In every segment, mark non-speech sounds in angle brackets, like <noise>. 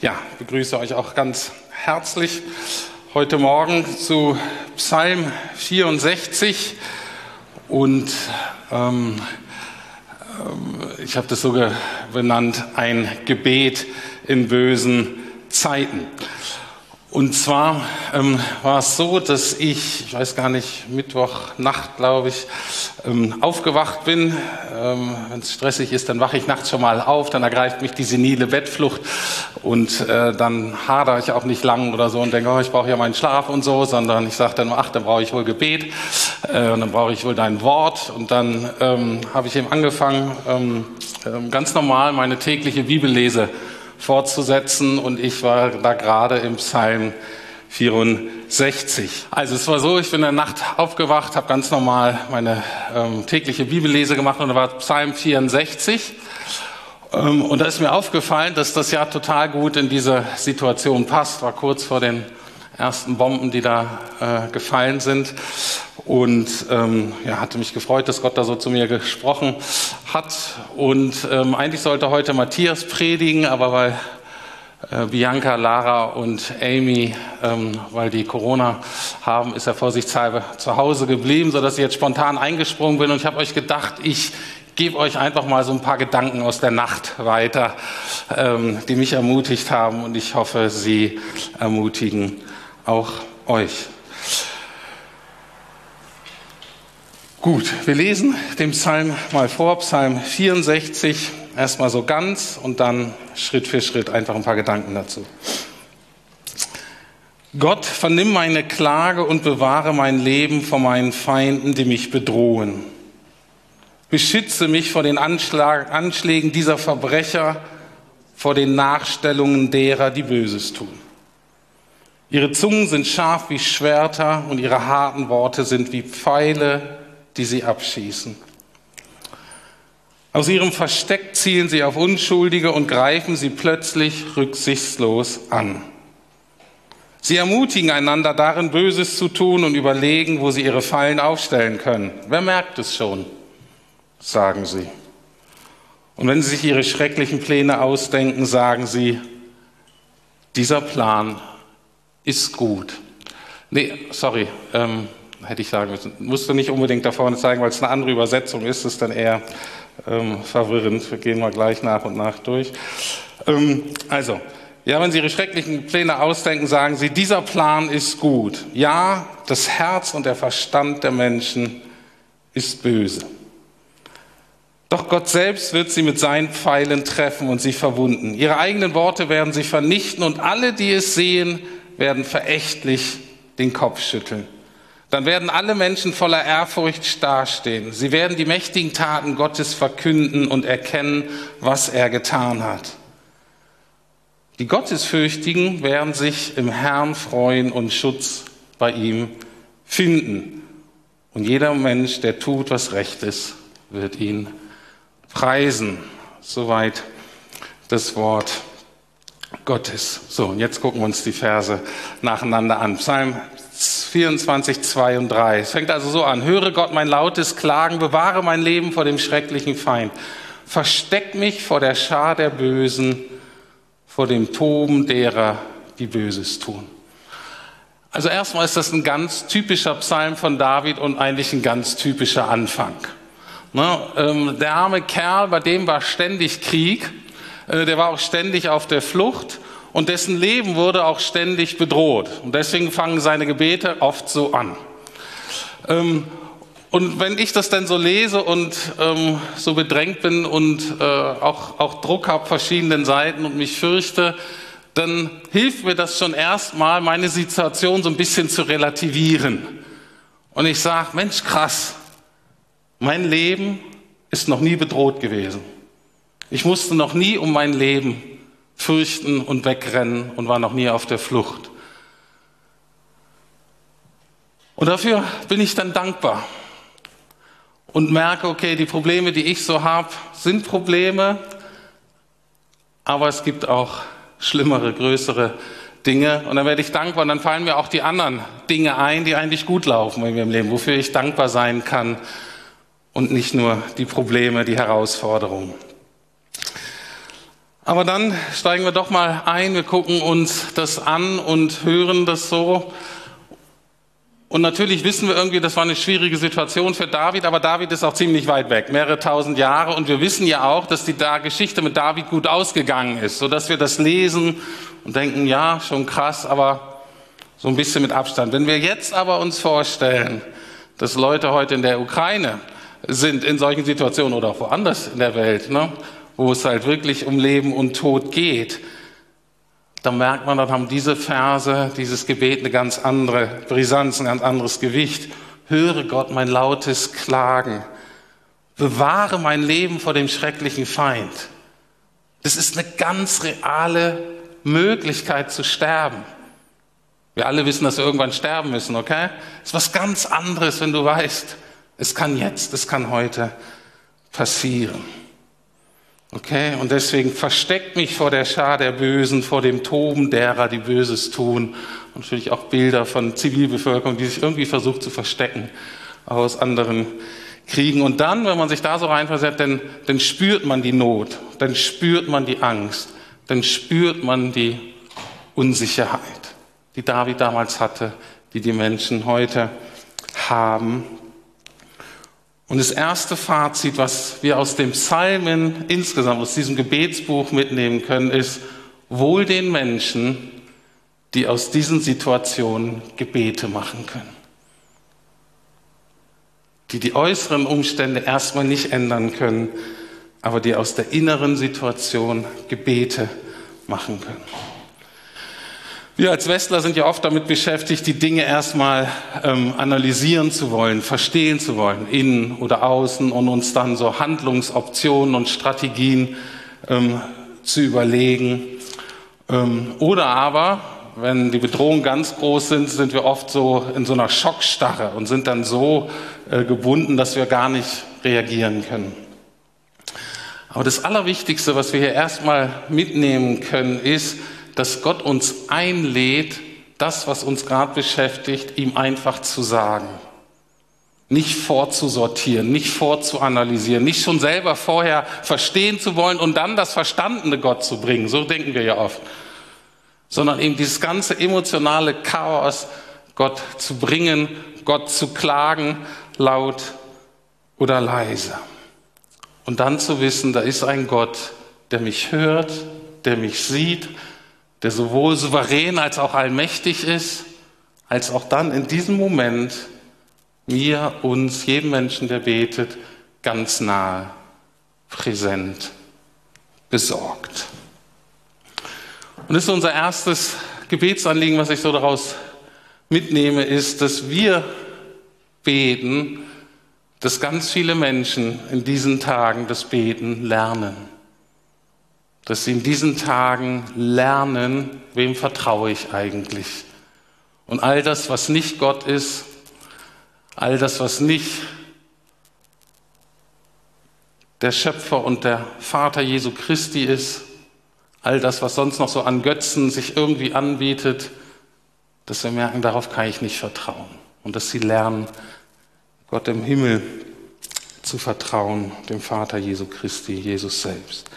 Ja, ich begrüße euch auch ganz herzlich heute Morgen zu Psalm 64 und ähm, ähm, ich habe das so benannt, ein Gebet in bösen Zeiten. Und zwar ähm, war es so, dass ich, ich weiß gar nicht, Mittwochnacht, glaube ich, ähm, aufgewacht bin. Ähm, Wenn es stressig ist, dann wache ich nachts schon mal auf, dann ergreift mich die senile Bettflucht und äh, dann hadere ich auch nicht lang oder so und denke, oh, ich brauche ja meinen Schlaf und so, sondern ich sage dann, ach, dann brauche ich wohl Gebet äh, und dann brauche ich wohl dein Wort. Und dann ähm, habe ich eben angefangen, ähm, ähm, ganz normal meine tägliche Bibellese fortzusetzen und ich war da gerade im Psalm 64. Also es war so, ich bin in der Nacht aufgewacht, habe ganz normal meine ähm, tägliche Bibellese gemacht und da war Psalm 64. Ähm, und da ist mir aufgefallen, dass das ja total gut in diese Situation passt. War kurz vor den ersten Bomben, die da äh, gefallen sind. Und ähm, ja, hatte mich gefreut, dass Gott da so zu mir gesprochen hat. Und ähm, eigentlich sollte heute Matthias predigen, aber weil äh, Bianca, Lara und Amy, ähm, weil die Corona haben, ist er vorsichtshalber zu Hause geblieben, sodass ich jetzt spontan eingesprungen bin. Und ich habe euch gedacht, ich gebe euch einfach mal so ein paar Gedanken aus der Nacht weiter, ähm, die mich ermutigt haben. Und ich hoffe, sie ermutigen auch euch. Gut, wir lesen den Psalm mal vor, Psalm 64, erstmal so ganz und dann Schritt für Schritt einfach ein paar Gedanken dazu. Gott, vernimm meine Klage und bewahre mein Leben vor meinen Feinden, die mich bedrohen. Beschütze mich vor den Anschlag, Anschlägen dieser Verbrecher, vor den Nachstellungen derer, die Böses tun. Ihre Zungen sind scharf wie Schwerter und ihre harten Worte sind wie Pfeile, die sie abschießen. Aus ihrem Versteck zielen sie auf Unschuldige und greifen sie plötzlich rücksichtslos an. Sie ermutigen einander darin, Böses zu tun und überlegen, wo sie ihre Fallen aufstellen können. Wer merkt es schon? sagen sie. Und wenn sie sich ihre schrecklichen Pläne ausdenken, sagen sie, dieser Plan ist gut. Nee, sorry, ähm, hätte ich sagen müssen. Musst du nicht unbedingt da vorne zeigen, weil es eine andere Übersetzung ist, ist dann eher ähm, verwirrend. Wir gehen mal gleich nach und nach durch. Ähm, also, ja, wenn Sie Ihre schrecklichen Pläne ausdenken, sagen Sie, dieser Plan ist gut. Ja, das Herz und der Verstand der Menschen ist böse. Doch Gott selbst wird sie mit seinen Pfeilen treffen und sie verwunden. Ihre eigenen Worte werden sie vernichten und alle, die es sehen, werden verächtlich den Kopf schütteln. Dann werden alle Menschen voller Ehrfurcht dastehen. Sie werden die mächtigen Taten Gottes verkünden und erkennen, was er getan hat. Die Gottesfürchtigen werden sich im Herrn freuen und Schutz bei ihm finden. Und jeder Mensch, der tut, was recht ist, wird ihn preisen. Soweit das Wort Gottes. So, und jetzt gucken wir uns die Verse nacheinander an. Psalm 24, 2 und 3. Es fängt also so an. Höre Gott mein lautes Klagen, bewahre mein Leben vor dem schrecklichen Feind. Versteck mich vor der Schar der Bösen, vor dem Toben derer, die Böses tun. Also erstmal ist das ein ganz typischer Psalm von David und eigentlich ein ganz typischer Anfang. Ne, ähm, der arme Kerl, bei dem war ständig Krieg äh, der war auch ständig auf der Flucht und dessen Leben wurde auch ständig bedroht. Und deswegen fangen seine Gebete oft so an. Ähm, und wenn ich das dann so lese und ähm, so bedrängt bin und äh, auch, auch Druck habe verschiedenen Seiten und mich fürchte, dann hilft mir das schon erstmal, meine Situation so ein bisschen zu relativieren. Und ich sage, Mensch, krass, mein Leben ist noch nie bedroht gewesen. Ich musste noch nie um mein Leben fürchten und wegrennen und war noch nie auf der Flucht. Und dafür bin ich dann dankbar und merke, okay, die Probleme, die ich so habe, sind Probleme, aber es gibt auch schlimmere, größere Dinge. Und dann werde ich dankbar und dann fallen mir auch die anderen Dinge ein, die eigentlich gut laufen in meinem Leben, wofür ich dankbar sein kann und nicht nur die Probleme, die Herausforderungen. Aber dann steigen wir doch mal ein, wir gucken uns das an und hören das so. Und natürlich wissen wir irgendwie, das war eine schwierige Situation für David, aber David ist auch ziemlich weit weg, mehrere tausend Jahre. Und wir wissen ja auch, dass die Geschichte mit David gut ausgegangen ist, sodass wir das lesen und denken, ja, schon krass, aber so ein bisschen mit Abstand. Wenn wir jetzt aber uns vorstellen, dass Leute heute in der Ukraine sind in solchen Situationen oder auch woanders in der Welt, ne, wo es halt wirklich um Leben und Tod geht, dann merkt man, dann haben diese Verse, dieses Gebet eine ganz andere Brisanz, ein ganz anderes Gewicht. Höre Gott mein lautes Klagen. Bewahre mein Leben vor dem schrecklichen Feind. Das ist eine ganz reale Möglichkeit zu sterben. Wir alle wissen, dass wir irgendwann sterben müssen, okay? Das ist was ganz anderes, wenn du weißt, es kann jetzt, es kann heute passieren. Okay, und deswegen versteckt mich vor der Schar der Bösen, vor dem Toben derer, die Böses tun. Und natürlich auch Bilder von Zivilbevölkerung, die sich irgendwie versucht zu verstecken aus anderen Kriegen. Und dann, wenn man sich da so reinversetzt, dann, dann spürt man die Not, dann spürt man die Angst, dann spürt man die Unsicherheit, die David damals hatte, die die Menschen heute haben. Und das erste Fazit, was wir aus dem Psalmen insgesamt, aus diesem Gebetsbuch mitnehmen können, ist, wohl den Menschen, die aus diesen Situationen Gebete machen können. Die die äußeren Umstände erstmal nicht ändern können, aber die aus der inneren Situation Gebete machen können. Wir als Westler sind ja oft damit beschäftigt, die Dinge erstmal ähm, analysieren zu wollen, verstehen zu wollen, innen oder außen, und uns dann so Handlungsoptionen und Strategien ähm, zu überlegen. Ähm, oder aber, wenn die Bedrohungen ganz groß sind, sind wir oft so in so einer Schockstarre und sind dann so äh, gebunden, dass wir gar nicht reagieren können. Aber das Allerwichtigste, was wir hier erstmal mitnehmen können, ist, dass Gott uns einlädt, das, was uns gerade beschäftigt, ihm einfach zu sagen. Nicht vorzusortieren, nicht vorzuanalysieren, nicht schon selber vorher verstehen zu wollen und dann das Verstandene Gott zu bringen. So denken wir ja oft. Sondern eben dieses ganze emotionale Chaos Gott zu bringen, Gott zu klagen, laut oder leise. Und dann zu wissen, da ist ein Gott, der mich hört, der mich sieht, der sowohl souverän als auch allmächtig ist, als auch dann in diesem Moment mir, uns, jedem Menschen, der betet, ganz nahe, präsent, besorgt. Und das ist unser erstes Gebetsanliegen, was ich so daraus mitnehme, ist, dass wir beten, dass ganz viele Menschen in diesen Tagen das Beten lernen dass sie in diesen Tagen lernen, wem vertraue ich eigentlich. Und all das, was nicht Gott ist, all das, was nicht der Schöpfer und der Vater Jesu Christi ist, all das, was sonst noch so an Götzen sich irgendwie anbietet, dass wir merken, darauf kann ich nicht vertrauen. Und dass sie lernen, Gott im Himmel zu vertrauen, dem Vater Jesu Christi, Jesus selbst.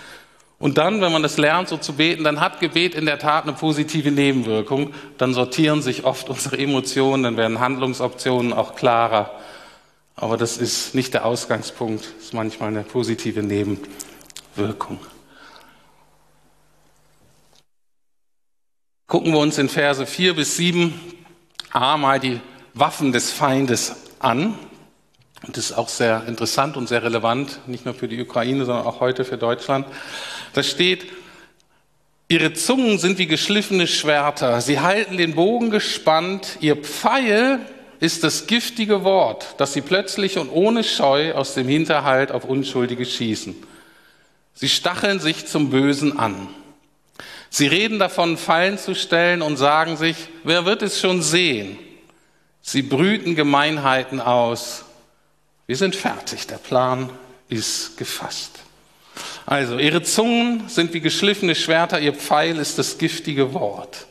Und dann, wenn man das lernt, so zu beten, dann hat Gebet in der Tat eine positive Nebenwirkung. Dann sortieren sich oft <laughs> unsere Emotionen, dann werden Handlungsoptionen auch klarer. Aber das ist nicht der Ausgangspunkt, das ist manchmal eine positive Nebenwirkung. Gucken wir uns in Verse 4 bis 7 A mal die Waffen des Feindes an. Und das ist auch sehr interessant und sehr relevant, nicht nur für die Ukraine, sondern auch heute für Deutschland. Da steht, ihre Zungen sind wie geschliffene Schwerter, sie halten den Bogen gespannt, ihr Pfeil ist das giftige Wort, das sie plötzlich und ohne Scheu aus dem Hinterhalt auf Unschuldige schießen. Sie stacheln sich zum Bösen an. Sie reden davon, Fallen zu stellen und sagen sich, wer wird es schon sehen? Sie brüten Gemeinheiten aus wir sind fertig, der Plan ist gefasst. Also, ihre Zungen sind wie geschliffene Schwerter, ihr Pfeil ist das giftige Wort.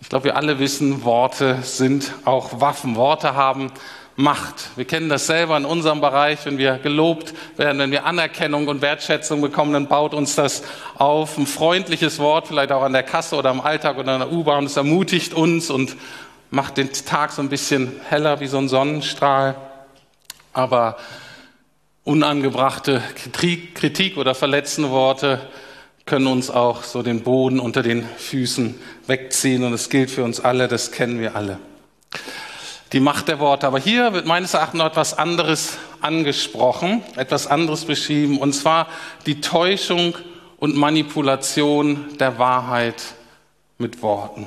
Ich glaube, wir alle wissen, Worte sind auch Waffen. Worte haben Macht. Wir kennen das selber in unserem Bereich, wenn wir gelobt werden, wenn wir Anerkennung und Wertschätzung bekommen, dann baut uns das auf. Ein freundliches Wort, vielleicht auch an der Kasse oder im Alltag oder in der U-Bahn, das ermutigt uns und macht den Tag so ein bisschen heller wie so ein Sonnenstrahl. Aber unangebrachte Kritik oder verletzende Worte können uns auch so den Boden unter den Füßen wegziehen. Und es gilt für uns alle, das kennen wir alle die Macht der Worte. Aber hier wird meines Erachtens noch etwas anderes angesprochen, etwas anderes beschrieben, und zwar die Täuschung und Manipulation der Wahrheit mit Worten.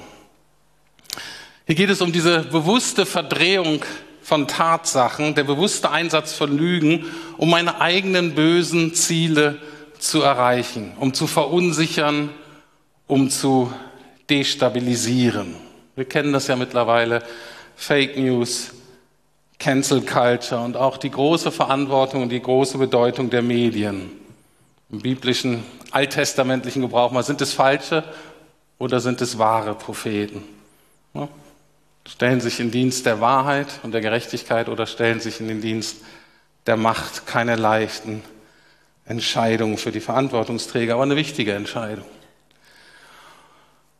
Hier geht es um diese bewusste Verdrehung von Tatsachen, der bewusste Einsatz von Lügen, um meine eigenen bösen Ziele zu erreichen, um zu verunsichern, um zu destabilisieren. Wir kennen das ja mittlerweile Fake News, Cancel Culture und auch die große Verantwortung und die große Bedeutung der Medien. Im biblischen, alttestamentlichen Gebrauch mal, sind es falsche oder sind es wahre Propheten? Ja? Stellen sich in Dienst der Wahrheit und der Gerechtigkeit oder stellen sich in den Dienst der Macht? Keine leichten Entscheidungen für die Verantwortungsträger, aber eine wichtige Entscheidung.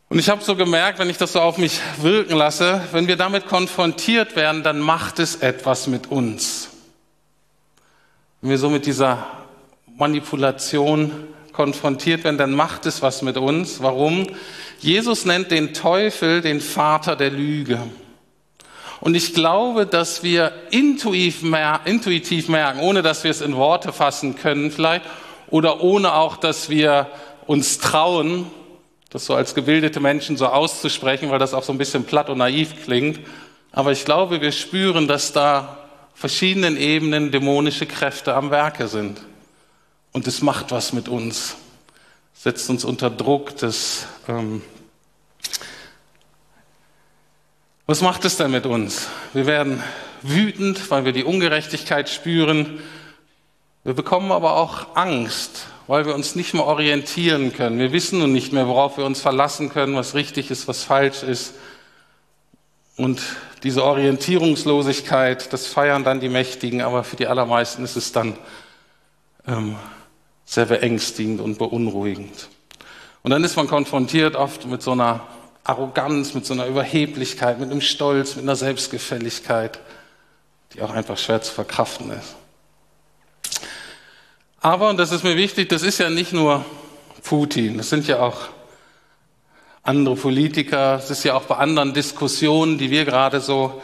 Und ich habe so gemerkt, wenn ich das so auf mich wirken lasse, wenn wir damit konfrontiert werden, dann macht es etwas mit uns. Wenn wir so mit dieser Manipulation konfrontiert werden, dann macht es was mit uns. Warum? Jesus nennt den Teufel den Vater der Lüge. Und ich glaube, dass wir intuitiv, merken, ohne dass wir es in Worte fassen können vielleicht, oder ohne auch, dass wir uns trauen, das so als gebildete Menschen so auszusprechen, weil das auch so ein bisschen platt und naiv klingt. Aber ich glaube, wir spüren, dass da verschiedenen Ebenen dämonische Kräfte am Werke sind. Und es macht was mit uns, setzt uns unter Druck. Das, ähm was macht es denn mit uns? Wir werden wütend, weil wir die Ungerechtigkeit spüren. Wir bekommen aber auch Angst, weil wir uns nicht mehr orientieren können. Wir wissen nun nicht mehr, worauf wir uns verlassen können, was richtig ist, was falsch ist. Und diese Orientierungslosigkeit, das feiern dann die Mächtigen, aber für die allermeisten ist es dann ähm, sehr beängstigend und beunruhigend. Und dann ist man konfrontiert oft mit so einer Arroganz, mit so einer Überheblichkeit, mit einem Stolz, mit einer Selbstgefälligkeit, die auch einfach schwer zu verkraften ist. Aber, und das ist mir wichtig, das ist ja nicht nur Putin, das sind ja auch andere Politiker, es ist ja auch bei anderen Diskussionen, die wir gerade so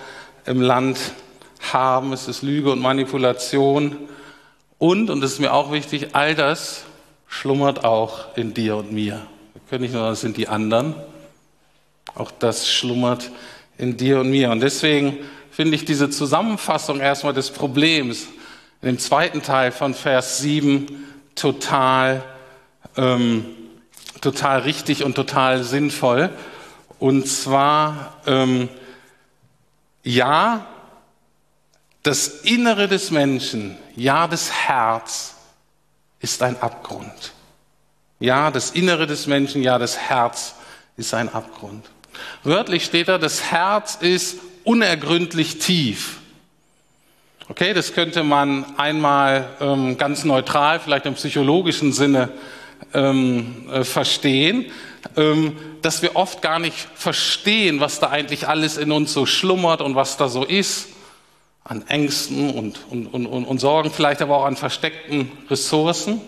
im Land haben, es ist Lüge und Manipulation. Und, und das ist mir auch wichtig, all das schlummert auch in dir und mir. Wir können nicht nur sagen, das sind die anderen, auch das schlummert in dir und mir. Und deswegen finde ich diese Zusammenfassung erstmal des Problems, in dem zweiten Teil von Vers 7 total, ähm, total richtig und total sinnvoll. Und zwar, ähm, ja, das Innere des Menschen, ja, das Herz ist ein Abgrund. Ja, das Innere des Menschen, ja, das Herz ist ein Abgrund. Wörtlich steht da, das Herz ist unergründlich tief. Okay, das könnte man einmal ähm, ganz neutral, vielleicht im psychologischen Sinne ähm, äh, verstehen, ähm, dass wir oft gar nicht verstehen, was da eigentlich alles in uns so schlummert und was da so ist, an Ängsten und, und, und, und Sorgen, vielleicht aber auch an versteckten Ressourcen.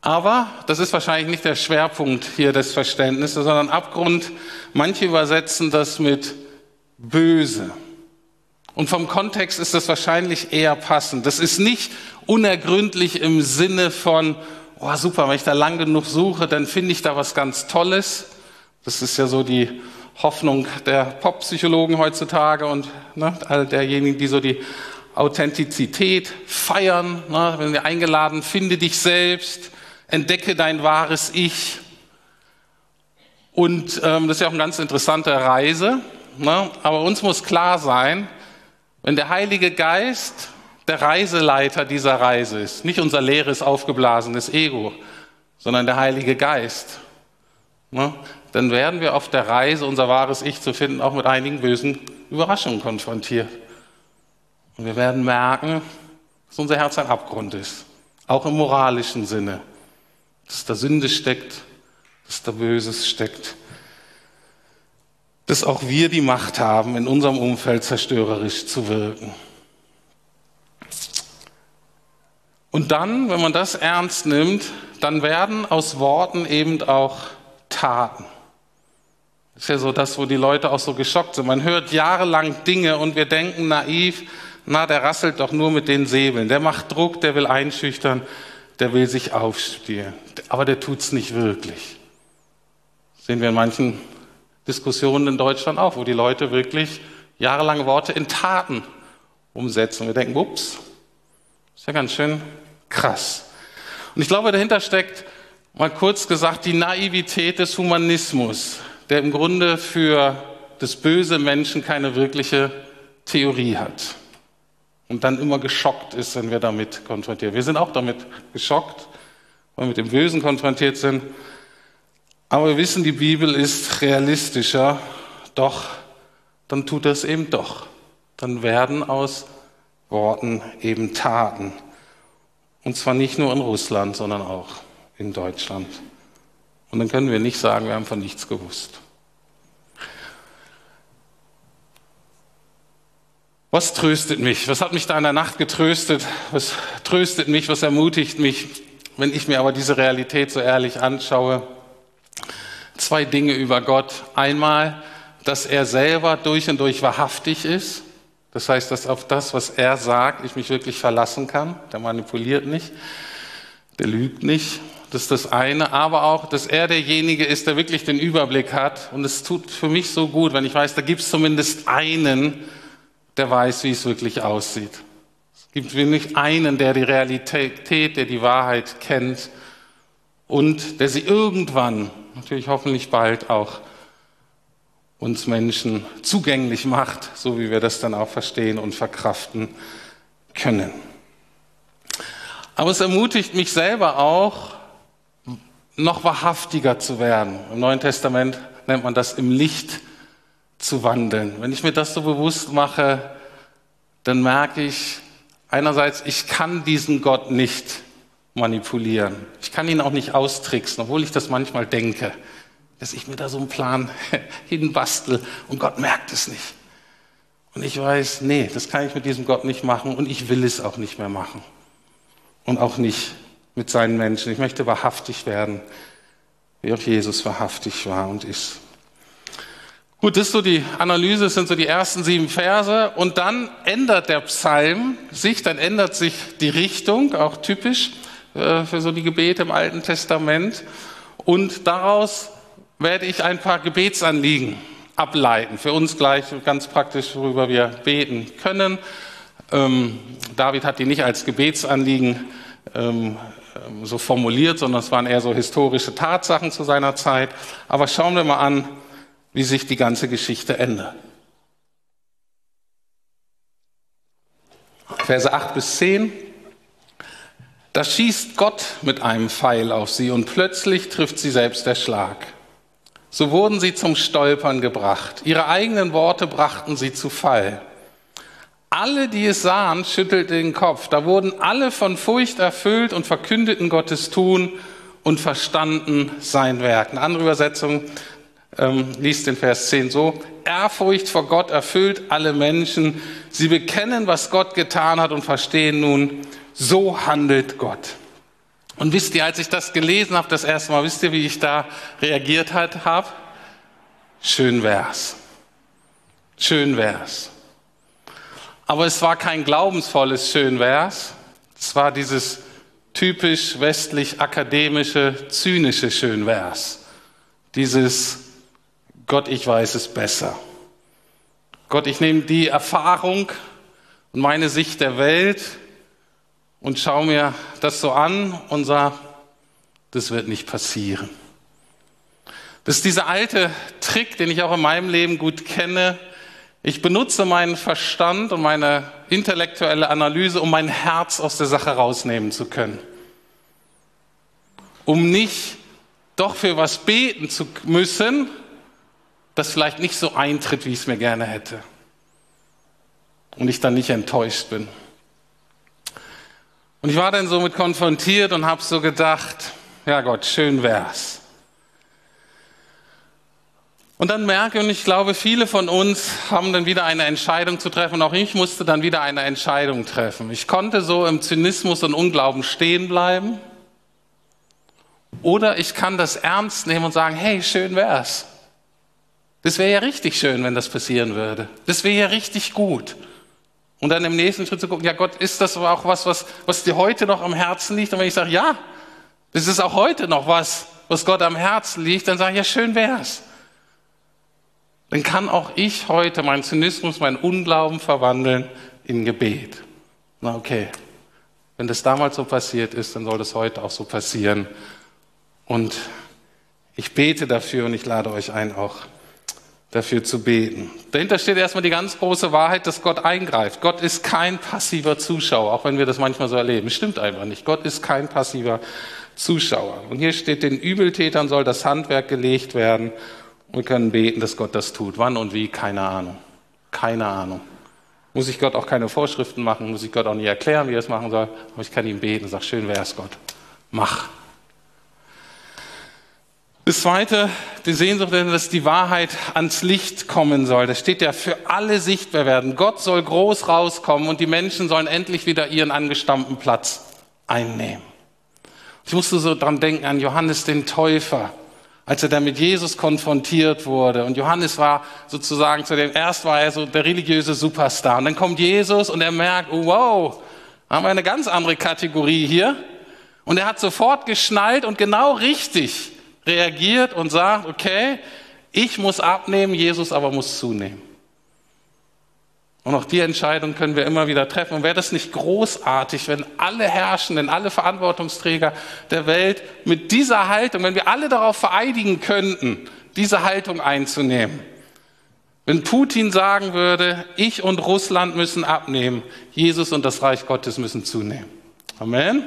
Aber das ist wahrscheinlich nicht der Schwerpunkt hier des Verständnisses, sondern Abgrund. Manche übersetzen das mit böse. Und vom Kontext ist das wahrscheinlich eher passend. Das ist nicht unergründlich im Sinne von, oh super, wenn ich da lang genug suche, dann finde ich da was ganz Tolles. Das ist ja so die Hoffnung der Pop-Psychologen heutzutage und ne, all derjenigen, die so die Authentizität feiern. Ne, wenn wir eingeladen, finde dich selbst, entdecke dein wahres Ich. Und ähm, das ist ja auch eine ganz interessante Reise. Ne, aber uns muss klar sein, wenn der Heilige Geist der Reiseleiter dieser Reise ist, nicht unser leeres, aufgeblasenes Ego, sondern der Heilige Geist, ne, dann werden wir auf der Reise, unser wahres Ich zu finden, auch mit einigen bösen Überraschungen konfrontiert. Und wir werden merken, dass unser Herz ein Abgrund ist, auch im moralischen Sinne, dass da Sünde steckt, dass da Böses steckt, dass auch wir die Macht haben, in unserem Umfeld zerstörerisch zu wirken. Und dann, wenn man das ernst nimmt, dann werden aus Worten eben auch Taten. Das ist ja so das, wo die Leute auch so geschockt sind. Man hört jahrelang Dinge und wir denken naiv, na, der rasselt doch nur mit den Säbeln. Der macht Druck, der will einschüchtern, der will sich aufstehen. Aber der tut's nicht wirklich. Das sehen wir in manchen Diskussionen in Deutschland auch, wo die Leute wirklich jahrelang Worte in Taten umsetzen. Wir denken, ups, ist ja ganz schön krass. Und ich glaube, dahinter steckt, mal kurz gesagt, die Naivität des Humanismus, der im Grunde für das böse Menschen keine wirkliche Theorie hat und dann immer geschockt ist, wenn wir damit konfrontiert. Wir sind auch damit geschockt, weil wir mit dem Bösen konfrontiert sind. Aber wir wissen, die Bibel ist realistischer, doch dann tut es eben doch. Dann werden aus Worten eben Taten. Und zwar nicht nur in Russland, sondern auch in Deutschland. Und dann können wir nicht sagen, wir haben von nichts gewusst. Was tröstet mich? Was hat mich da in der Nacht getröstet? Was tröstet mich? Was ermutigt mich, wenn ich mir aber diese Realität so ehrlich anschaue? Zwei Dinge über Gott. Einmal, dass er selber durch und durch wahrhaftig ist. Das heißt, dass auf das, was er sagt, ich mich wirklich verlassen kann. Der manipuliert nicht, der lügt nicht. Das ist das eine. Aber auch, dass er derjenige ist, der wirklich den Überblick hat. Und es tut für mich so gut, wenn ich weiß, da gibt es zumindest einen, der weiß, wie es wirklich aussieht. Es gibt wirklich einen, der die Realität, der die Wahrheit kennt und der sie irgendwann, natürlich hoffentlich bald auch, uns Menschen zugänglich macht, so wie wir das dann auch verstehen und verkraften können. Aber es ermutigt mich selber auch, noch wahrhaftiger zu werden. Im Neuen Testament nennt man das im Licht zu wandeln. Wenn ich mir das so bewusst mache, dann merke ich einerseits, ich kann diesen Gott nicht manipulieren. Ich kann ihn auch nicht austricksen, obwohl ich das manchmal denke, dass ich mir da so einen Plan <laughs> hinbastel und Gott merkt es nicht. Und ich weiß, nee, das kann ich mit diesem Gott nicht machen und ich will es auch nicht mehr machen. Und auch nicht mit seinen Menschen. Ich möchte wahrhaftig werden, wie auch Jesus wahrhaftig war und ist. Gut, das ist so die Analyse, das sind so die ersten sieben Verse. Und dann ändert der Psalm sich, dann ändert sich die Richtung, auch typisch äh, für so die Gebete im Alten Testament. Und daraus werde ich ein paar Gebetsanliegen ableiten. Für uns gleich ganz praktisch, worüber wir beten können. Ähm, David hat die nicht als Gebetsanliegen ähm, so formuliert, sondern es waren eher so historische Tatsachen zu seiner Zeit. Aber schauen wir mal an, wie sich die ganze Geschichte ändert. Verse 8 bis 10. Da schießt Gott mit einem Pfeil auf sie und plötzlich trifft sie selbst der Schlag. So wurden sie zum Stolpern gebracht. Ihre eigenen Worte brachten sie zu Fall. Alle, die es sahen, schüttelten den Kopf. Da wurden alle von Furcht erfüllt und verkündeten Gottes Tun und verstanden sein Werk. Eine andere Übersetzung ähm, liest den Vers 10 so. Ehrfurcht vor Gott erfüllt alle Menschen. Sie bekennen, was Gott getan hat und verstehen nun, so handelt Gott. Und wisst ihr, als ich das gelesen habe, das erste Mal, wisst ihr, wie ich da reagiert habe? Schön wär's. Schön wär's. Aber es war kein glaubensvolles Schön wär's. Es war dieses typisch westlich akademische, zynische Schön wär's. Dieses Gott, ich weiß es besser. Gott, ich nehme die Erfahrung und meine Sicht der Welt und schaue mir das so an und sage, das wird nicht passieren. Das ist dieser alte Trick, den ich auch in meinem Leben gut kenne. Ich benutze meinen Verstand und meine intellektuelle Analyse, um mein Herz aus der Sache rausnehmen zu können. Um nicht doch für was beten zu müssen, das vielleicht nicht so eintritt, wie ich es mir gerne hätte. Und ich dann nicht enttäuscht bin. Und ich war dann somit konfrontiert und habe so gedacht, ja Gott, schön wär's. Und dann merke, und ich glaube, viele von uns haben dann wieder eine Entscheidung zu treffen. Auch ich musste dann wieder eine Entscheidung treffen. Ich konnte so im Zynismus und Unglauben stehen bleiben. Oder ich kann das ernst nehmen und sagen, hey, schön wär's. Das wäre ja richtig schön, wenn das passieren würde. Das wäre ja richtig gut. Und dann im nächsten Schritt zu gucken, ja Gott, ist das auch was, was, was dir heute noch am Herzen liegt? Und wenn ich sage, ja, das ist auch heute noch was, was Gott am Herzen liegt, dann sage ich, ja, schön wär's dann kann auch ich heute meinen Zynismus, meinen Unglauben verwandeln in Gebet. Na okay, wenn das damals so passiert ist, dann soll das heute auch so passieren. Und ich bete dafür und ich lade euch ein, auch dafür zu beten. Dahinter steht erstmal die ganz große Wahrheit, dass Gott eingreift. Gott ist kein passiver Zuschauer, auch wenn wir das manchmal so erleben. Stimmt einfach nicht. Gott ist kein passiver Zuschauer. Und hier steht, den Übeltätern soll das Handwerk gelegt werden wir können beten, dass Gott das tut. Wann und wie, keine Ahnung. Keine Ahnung. Muss ich Gott auch keine Vorschriften machen, muss ich Gott auch nicht erklären, wie er es machen soll, aber ich kann ihm beten und sage, schön wäre es Gott. Mach. Das zweite, die Sehnsucht, dass die Wahrheit ans Licht kommen soll. Das steht ja für alle sichtbar werden. Gott soll groß rauskommen und die Menschen sollen endlich wieder ihren angestammten Platz einnehmen. Ich musste so dran denken an Johannes den Täufer als er dann mit Jesus konfrontiert wurde. Und Johannes war sozusagen zu dem, erst war er so der religiöse Superstar. Und dann kommt Jesus und er merkt, oh, wow, haben wir eine ganz andere Kategorie hier. Und er hat sofort geschnallt und genau richtig reagiert und sagt, okay, ich muss abnehmen, Jesus aber muss zunehmen. Und auch die Entscheidung können wir immer wieder treffen. Und wäre das nicht großartig, wenn alle Herrschenden, alle Verantwortungsträger der Welt mit dieser Haltung, wenn wir alle darauf vereidigen könnten, diese Haltung einzunehmen? Wenn Putin sagen würde, ich und Russland müssen abnehmen, Jesus und das Reich Gottes müssen zunehmen. Amen.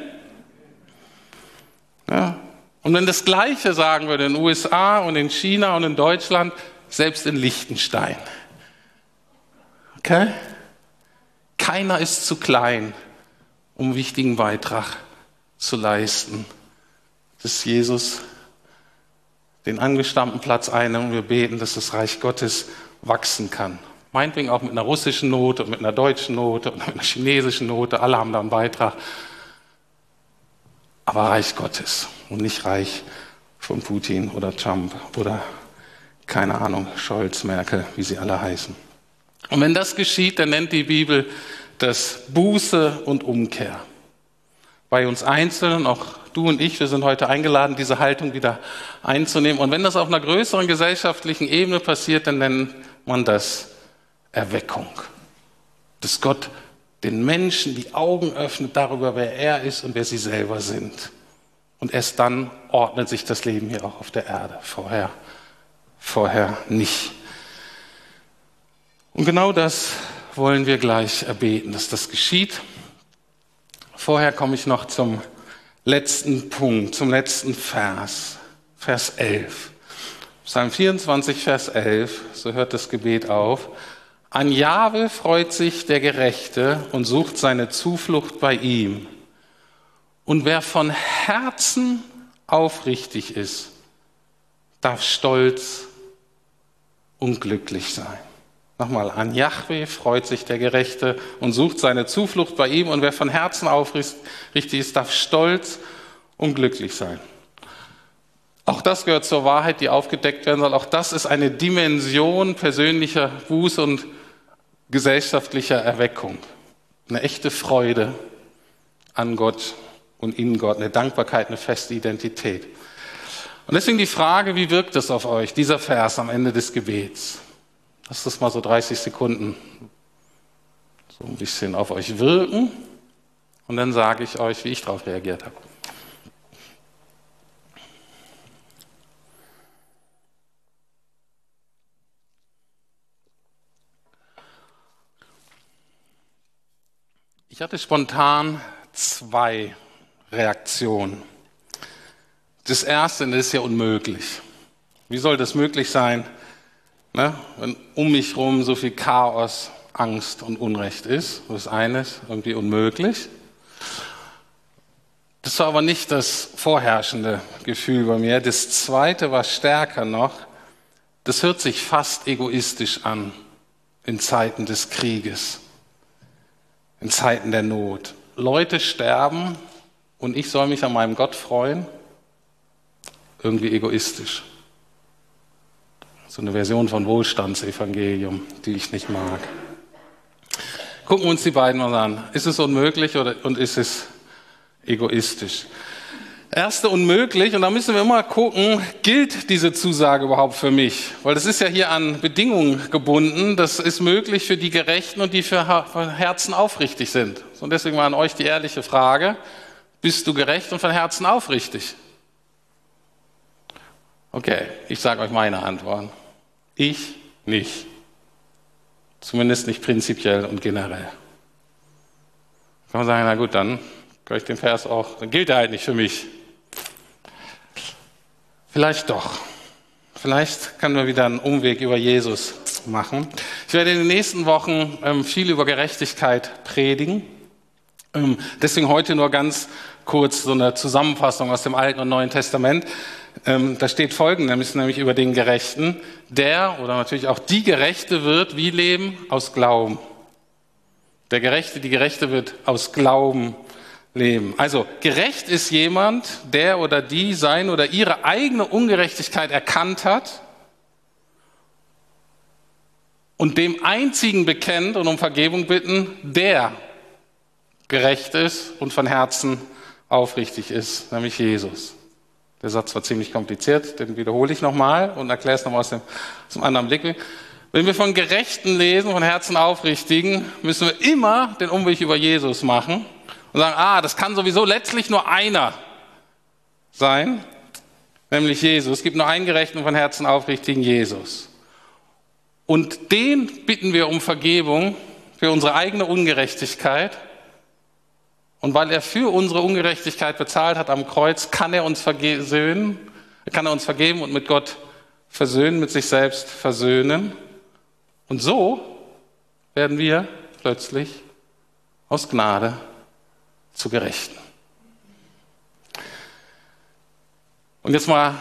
Ja. Und wenn das Gleiche sagen würde in den USA und in China und in Deutschland, selbst in Liechtenstein. Okay? Keiner ist zu klein, um einen wichtigen Beitrag zu leisten, dass Jesus den angestammten Platz einnimmt und wir beten, dass das Reich Gottes wachsen kann. Meinetwegen auch mit einer russischen Note und mit einer deutschen Note und mit einer chinesischen Note, alle haben da einen Beitrag. Aber Reich Gottes und nicht Reich von Putin oder Trump oder keine Ahnung, Scholz, Merkel, wie sie alle heißen. Und wenn das geschieht, dann nennt die Bibel das Buße und Umkehr. Bei uns Einzelnen, auch du und ich, wir sind heute eingeladen, diese Haltung wieder einzunehmen. Und wenn das auf einer größeren gesellschaftlichen Ebene passiert, dann nennt man das Erweckung. Dass Gott den Menschen die Augen öffnet darüber, wer er ist und wer sie selber sind. Und erst dann ordnet sich das Leben hier auch auf der Erde. Vorher, vorher nicht. Und genau das wollen wir gleich erbeten, dass das geschieht. Vorher komme ich noch zum letzten Punkt, zum letzten Vers, Vers 11. Psalm 24, Vers 11, so hört das Gebet auf. An Jahwe freut sich der Gerechte und sucht seine Zuflucht bei ihm. Und wer von Herzen aufrichtig ist, darf stolz und glücklich sein. Nochmal, an Yahweh freut sich der Gerechte und sucht seine Zuflucht bei ihm. Und wer von Herzen aufrichtig ist, darf stolz und glücklich sein. Auch das gehört zur Wahrheit, die aufgedeckt werden soll. Auch das ist eine Dimension persönlicher Buße und gesellschaftlicher Erweckung. Eine echte Freude an Gott und in Gott, eine Dankbarkeit, eine feste Identität. Und deswegen die Frage, wie wirkt es auf euch, dieser Vers am Ende des Gebets? Lasst das mal so 30 Sekunden so ein bisschen auf euch wirken und dann sage ich euch, wie ich darauf reagiert habe. Ich hatte spontan zwei Reaktionen. Das Erste, das ist ja unmöglich. Wie soll das möglich sein, ne, wenn um mich herum so viel Chaos, Angst und Unrecht ist? Das ist irgendwie unmöglich. Das war aber nicht das vorherrschende Gefühl bei mir. Das zweite war stärker noch. Das hört sich fast egoistisch an in Zeiten des Krieges, in Zeiten der Not. Leute sterben und ich soll mich an meinem Gott freuen? Irgendwie egoistisch. So eine Version von Wohlstandsevangelium, die ich nicht mag. Gucken wir uns die beiden mal an. Ist es unmöglich oder, und ist es egoistisch? Erste unmöglich, und da müssen wir immer gucken, gilt diese Zusage überhaupt für mich? Weil das ist ja hier an Bedingungen gebunden. Das ist möglich für die Gerechten und die für Herzen aufrichtig sind. Und deswegen war an euch die ehrliche Frage, bist du gerecht und von Herzen aufrichtig? Okay, ich sage euch meine Antwort. Ich nicht. Zumindest nicht prinzipiell und generell. Kann man sagen, na gut, dann kann ich den Vers auch, dann gilt er halt nicht für mich. Vielleicht doch. Vielleicht können wir wieder einen Umweg über Jesus machen. Ich werde in den nächsten Wochen ähm, viel über Gerechtigkeit predigen. Ähm, deswegen heute nur ganz kurz so eine Zusammenfassung aus dem Alten und Neuen Testament. Ähm, da steht folgendes, nämlich über den Gerechten. Der oder natürlich auch die Gerechte wird wie leben? Aus Glauben. Der Gerechte, die Gerechte wird aus Glauben leben. Also gerecht ist jemand, der oder die sein oder ihre eigene Ungerechtigkeit erkannt hat und dem einzigen bekennt und um Vergebung bitten, der gerecht ist und von Herzen aufrichtig ist, nämlich Jesus. Der Satz war ziemlich kompliziert, den wiederhole ich nochmal und erkläre es nochmal aus dem, aus dem anderen Blickwinkel. Wenn wir von Gerechten lesen, von Herzen aufrichtigen, müssen wir immer den Umweg über Jesus machen und sagen, ah, das kann sowieso letztlich nur einer sein, nämlich Jesus. Es gibt nur einen Gerechten von Herzen aufrichtigen Jesus. Und den bitten wir um Vergebung für unsere eigene Ungerechtigkeit und weil er für unsere Ungerechtigkeit bezahlt hat am Kreuz, kann er uns versöhnen, kann er uns vergeben und mit Gott versöhnen, mit sich selbst versöhnen. Und so werden wir plötzlich aus Gnade zu Gerechten. Und jetzt mal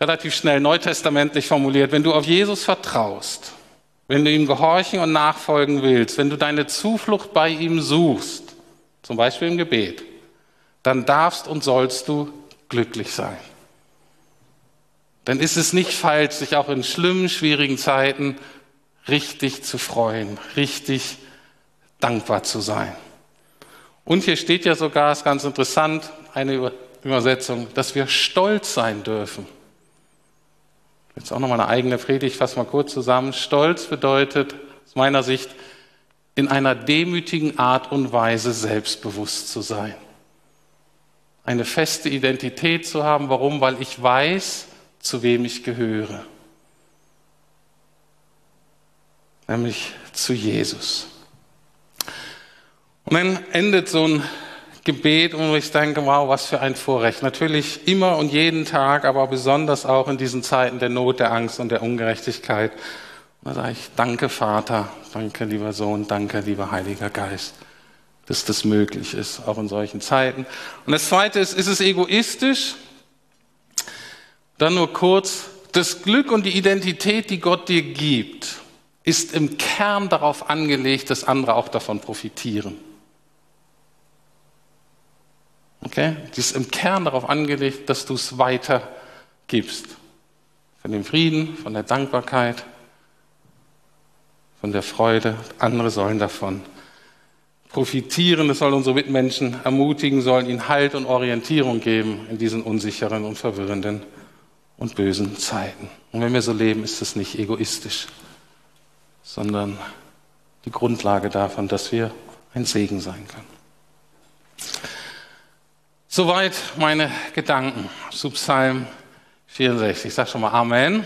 relativ schnell neutestamentlich formuliert, wenn du auf Jesus vertraust, wenn du ihm gehorchen und nachfolgen willst, wenn du deine Zuflucht bei ihm suchst, zum Beispiel im Gebet, dann darfst und sollst du glücklich sein. Dann ist es nicht falsch, sich auch in schlimmen, schwierigen Zeiten richtig zu freuen, richtig dankbar zu sein. Und hier steht ja sogar, ist ganz interessant, eine Übersetzung, dass wir stolz sein dürfen. Jetzt auch nochmal eine eigene Predigt, fasse mal kurz zusammen. Stolz bedeutet aus meiner Sicht in einer demütigen Art und Weise selbstbewusst zu sein. Eine feste Identität zu haben. Warum? Weil ich weiß, zu wem ich gehöre. Nämlich zu Jesus. Und dann endet so ein Gebet, wo ich denke, wow, was für ein Vorrecht. Natürlich immer und jeden Tag, aber besonders auch in diesen Zeiten der Not, der Angst und der Ungerechtigkeit. Da sage ich, danke Vater, danke lieber Sohn, danke lieber Heiliger Geist, dass das möglich ist, auch in solchen Zeiten. Und das Zweite ist, ist es egoistisch? Dann nur kurz, das Glück und die Identität, die Gott dir gibt, ist im Kern darauf angelegt, dass andere auch davon profitieren. Okay? Die ist im Kern darauf angelegt, dass du es weitergibst. Von dem Frieden, von der Dankbarkeit, von der Freude. Andere sollen davon profitieren. Es soll unsere Mitmenschen ermutigen, sollen ihnen Halt und Orientierung geben in diesen unsicheren und verwirrenden und bösen Zeiten. Und wenn wir so leben, ist es nicht egoistisch, sondern die Grundlage davon, dass wir ein Segen sein können. Soweit meine Gedanken zu Psalm 64. Ich sage schon mal Amen.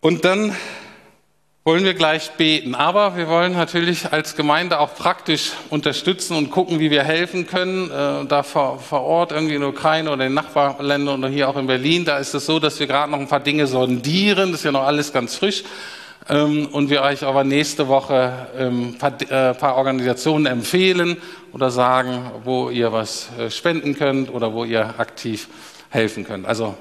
Und dann wollen wir gleich beten. Aber wir wollen natürlich als Gemeinde auch praktisch unterstützen und gucken, wie wir helfen können. Äh, da vor, vor Ort, irgendwie in der Ukraine oder in den Nachbarländern oder hier auch in Berlin, da ist es so, dass wir gerade noch ein paar Dinge sondieren. Das ist ja noch alles ganz frisch. Ähm, und wir euch aber nächste Woche ein ähm, paar, äh, paar Organisationen empfehlen oder sagen, wo ihr was äh, spenden könnt oder wo ihr aktiv helfen könnt. Also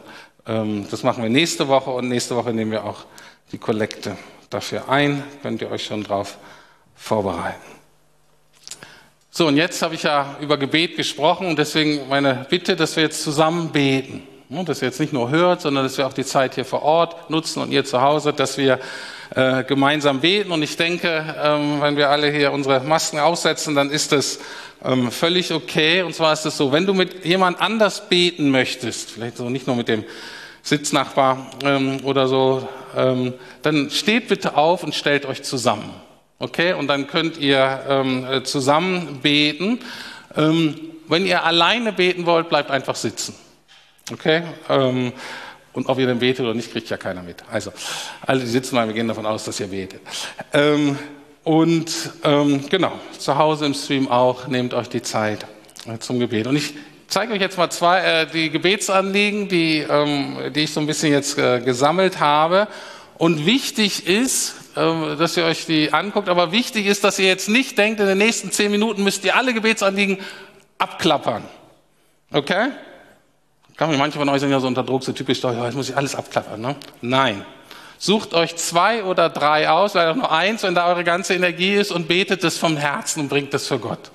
ähm, das machen wir nächste Woche und nächste Woche nehmen wir auch die Kollekte dafür ein, könnt ihr euch schon darauf vorbereiten. So, und jetzt habe ich ja über Gebet gesprochen und deswegen meine Bitte, dass wir jetzt zusammen beten. Dass ihr jetzt nicht nur hört, sondern dass wir auch die Zeit hier vor Ort nutzen und ihr zu Hause, dass wir äh, gemeinsam beten. Und ich denke, ähm, wenn wir alle hier unsere Masken aufsetzen, dann ist das ähm, völlig okay. Und zwar ist es so, wenn du mit jemand anders beten möchtest, vielleicht so nicht nur mit dem Sitznachbar ähm, oder so, ähm, dann steht bitte auf und stellt euch zusammen. Okay? Und dann könnt ihr ähm, zusammen beten. Ähm, wenn ihr alleine beten wollt, bleibt einfach sitzen. Okay? Ähm, und ob ihr dann betet oder nicht, kriegt ja keiner mit. Also, alle, die sitzen bleiben, wir gehen davon aus, dass ihr betet. Ähm, und genau, zu Hause im Stream auch, nehmt euch die Zeit äh, zum Gebet. Und ich zeige euch jetzt mal zwei äh, die Gebetsanliegen, die, ähm, die ich so ein bisschen jetzt äh, gesammelt habe. Und wichtig ist, äh, dass ihr euch die anguckt, aber wichtig ist, dass ihr jetzt nicht denkt, in den nächsten zehn Minuten müsst ihr alle Gebetsanliegen abklappern. Okay? Kann manche von euch sind ja so unter Druck, so typisch, jetzt muss ich alles abklappern. Ne? Nein. Sucht euch zwei oder drei aus, weil auch nur eins, wenn da eure ganze Energie ist und betet es vom Herzen und bringt es für Gott.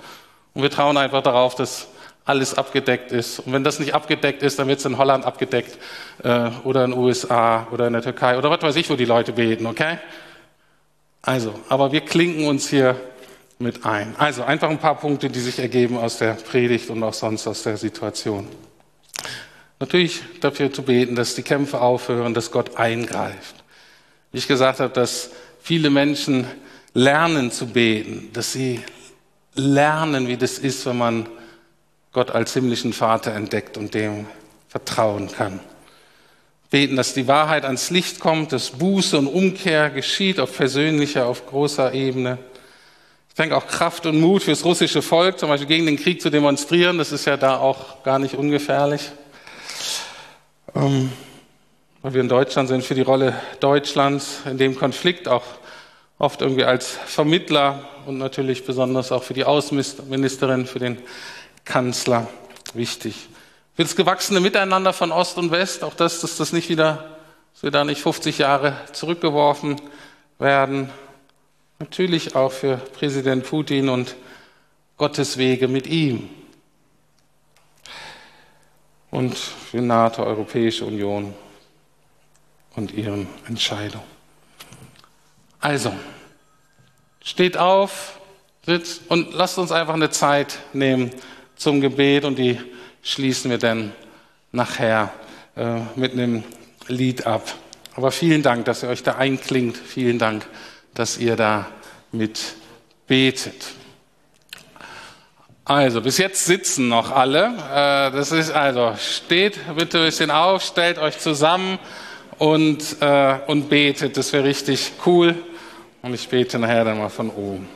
Und wir trauen einfach darauf, dass alles abgedeckt ist. Und wenn das nicht abgedeckt ist, dann wird es in Holland abgedeckt äh, oder in den USA oder in der Türkei oder was weiß ich, wo die Leute beten, okay? Also, aber wir klinken uns hier mit ein. Also einfach ein paar Punkte, die sich ergeben aus der Predigt und auch sonst aus der Situation. Natürlich dafür zu beten, dass die Kämpfe aufhören, dass Gott eingreift. Wie ich gesagt habe, dass viele Menschen lernen zu beten, dass sie lernen, wie das ist, wenn man Gott als himmlischen Vater entdeckt und dem vertrauen kann. Beten, dass die Wahrheit ans Licht kommt, dass Buße und Umkehr geschieht auf persönlicher, auf großer Ebene. Ich denke auch Kraft und Mut fürs russische Volk, zum Beispiel gegen den Krieg zu demonstrieren, das ist ja da auch gar nicht ungefährlich. Ähm, weil wir in Deutschland sind, für die Rolle Deutschlands in dem Konflikt auch oft irgendwie als Vermittler und natürlich besonders auch für die Außenministerin, für den Kanzler wichtig. Für das gewachsene Miteinander von Ost und West, auch das, dass das nicht wieder, dass wir da nicht 50 Jahre zurückgeworfen werden. Natürlich auch für Präsident Putin und Gottes Wege mit ihm. Und für NATO, Europäische Union und ihren Entscheidungen. Also, steht auf, sitzt und lasst uns einfach eine Zeit nehmen, zum Gebet und die schließen wir dann nachher äh, mit einem Lied ab. Aber vielen Dank, dass ihr euch da einklingt. Vielen Dank, dass ihr da mit betet. Also, bis jetzt sitzen noch alle. Äh, das ist also, steht bitte ein bisschen auf, stellt euch zusammen und, äh, und betet. Das wäre richtig cool. Und ich bete nachher dann mal von oben.